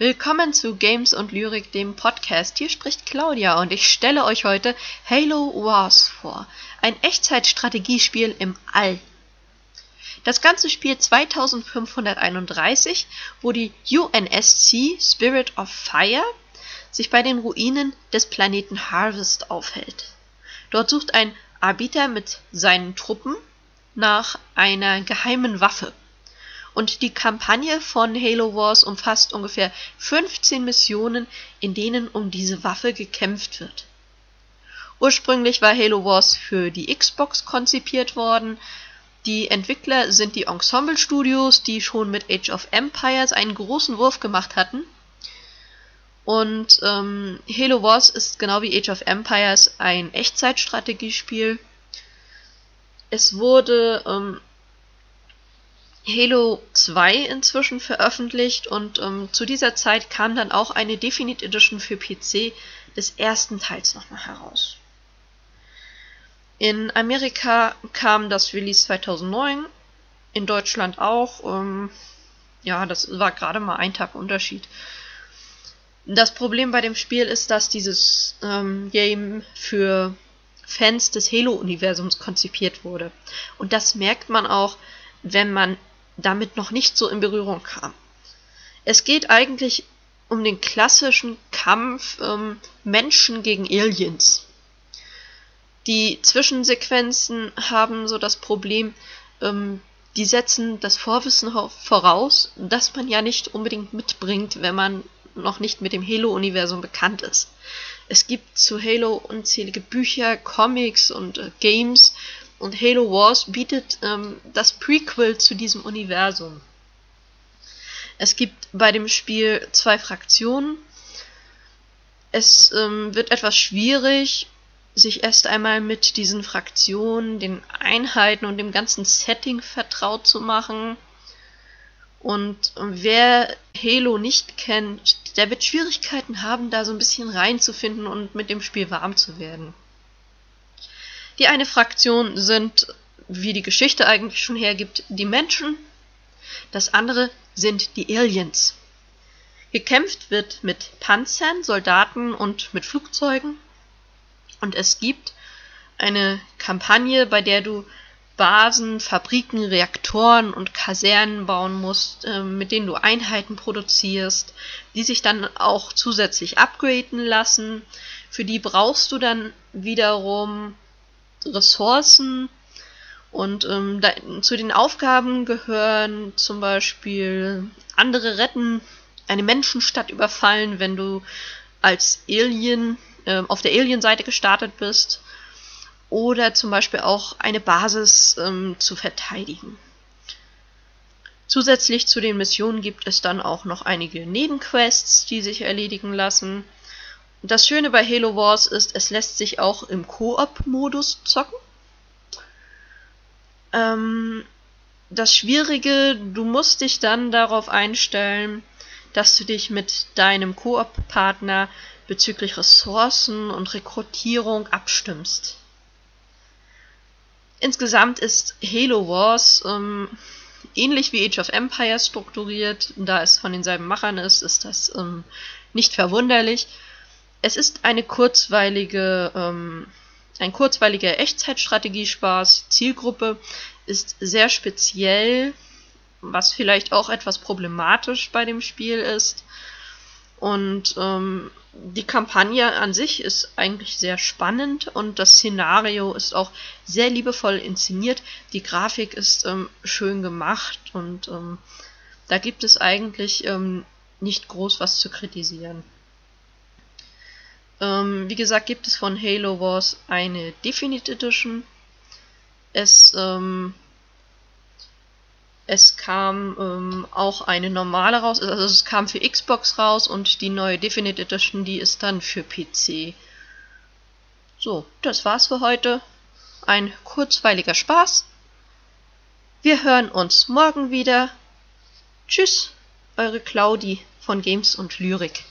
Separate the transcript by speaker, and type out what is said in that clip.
Speaker 1: Willkommen zu Games und Lyrik, dem Podcast. Hier spricht Claudia und ich stelle euch heute Halo Wars vor. Ein Echtzeitstrategiespiel im All. Das Ganze spielt 2531, wo die UNSC Spirit of Fire sich bei den Ruinen des Planeten Harvest aufhält. Dort sucht ein Arbiter mit seinen Truppen nach einer geheimen Waffe. Und die Kampagne von Halo Wars umfasst ungefähr 15 Missionen, in denen um diese Waffe gekämpft wird. Ursprünglich war Halo Wars für die Xbox konzipiert worden. Die Entwickler sind die Ensemble Studios, die schon mit Age of Empires einen großen Wurf gemacht hatten. Und ähm, Halo Wars ist genau wie Age of Empires ein Echtzeitstrategiespiel. Es wurde ähm, Halo 2 inzwischen veröffentlicht und ähm, zu dieser Zeit kam dann auch eine Definite Edition für PC des ersten Teils nochmal heraus. In Amerika kam das Release 2009, in Deutschland auch. Ähm, ja, das war gerade mal ein Tag Unterschied. Das Problem bei dem Spiel ist, dass dieses ähm, Game für Fans des Halo-Universums konzipiert wurde. Und das merkt man auch, wenn man damit noch nicht so in Berührung kam. Es geht eigentlich um den klassischen Kampf ähm, Menschen gegen Aliens. Die Zwischensequenzen haben so das Problem, ähm, die setzen das Vorwissen voraus, das man ja nicht unbedingt mitbringt, wenn man noch nicht mit dem Halo-Universum bekannt ist. Es gibt zu Halo unzählige Bücher, Comics und äh, Games, und Halo Wars bietet ähm, das Prequel zu diesem Universum. Es gibt bei dem Spiel zwei Fraktionen. Es ähm, wird etwas schwierig, sich erst einmal mit diesen Fraktionen, den Einheiten und dem ganzen Setting vertraut zu machen. Und wer Halo nicht kennt, der wird Schwierigkeiten haben, da so ein bisschen reinzufinden und mit dem Spiel warm zu werden. Die eine Fraktion sind, wie die Geschichte eigentlich schon hergibt, die Menschen. Das andere sind die Aliens. Gekämpft wird mit Panzern, Soldaten und mit Flugzeugen. Und es gibt eine Kampagne, bei der du Basen, Fabriken, Reaktoren und Kasernen bauen musst, äh, mit denen du Einheiten produzierst, die sich dann auch zusätzlich upgraden lassen. Für die brauchst du dann wiederum Ressourcen und ähm, da, zu den Aufgaben gehören zum Beispiel andere retten, eine Menschenstadt überfallen, wenn du als Alien äh, auf der Alien-Seite gestartet bist. Oder zum Beispiel auch eine Basis ähm, zu verteidigen. Zusätzlich zu den Missionen gibt es dann auch noch einige Nebenquests, die sich erledigen lassen. Das Schöne bei Halo Wars ist, es lässt sich auch im Koop-Modus zocken. Ähm, das Schwierige, du musst dich dann darauf einstellen, dass du dich mit deinem Koop-Partner bezüglich Ressourcen und Rekrutierung abstimmst. Insgesamt ist Halo Wars ähm, ähnlich wie Age of Empires strukturiert. Da es von denselben Machern ist, ist das ähm, nicht verwunderlich. Es ist eine kurzweilige, ähm, ein kurzweiliger Echtzeitstrategiespaß. Zielgruppe ist sehr speziell, was vielleicht auch etwas problematisch bei dem Spiel ist. Und ähm, die Kampagne an sich ist eigentlich sehr spannend und das Szenario ist auch sehr liebevoll inszeniert. Die Grafik ist ähm, schön gemacht und ähm, da gibt es eigentlich ähm, nicht groß was zu kritisieren. Ähm, wie gesagt, gibt es von Halo Wars eine Definite Edition. Es, ähm, es kam ähm, auch eine normale raus, also es kam für Xbox raus und die neue Definite Edition, die ist dann für PC. So, das war's für heute. Ein kurzweiliger Spaß. Wir hören uns morgen wieder. Tschüss, eure Claudi von Games und Lyrik.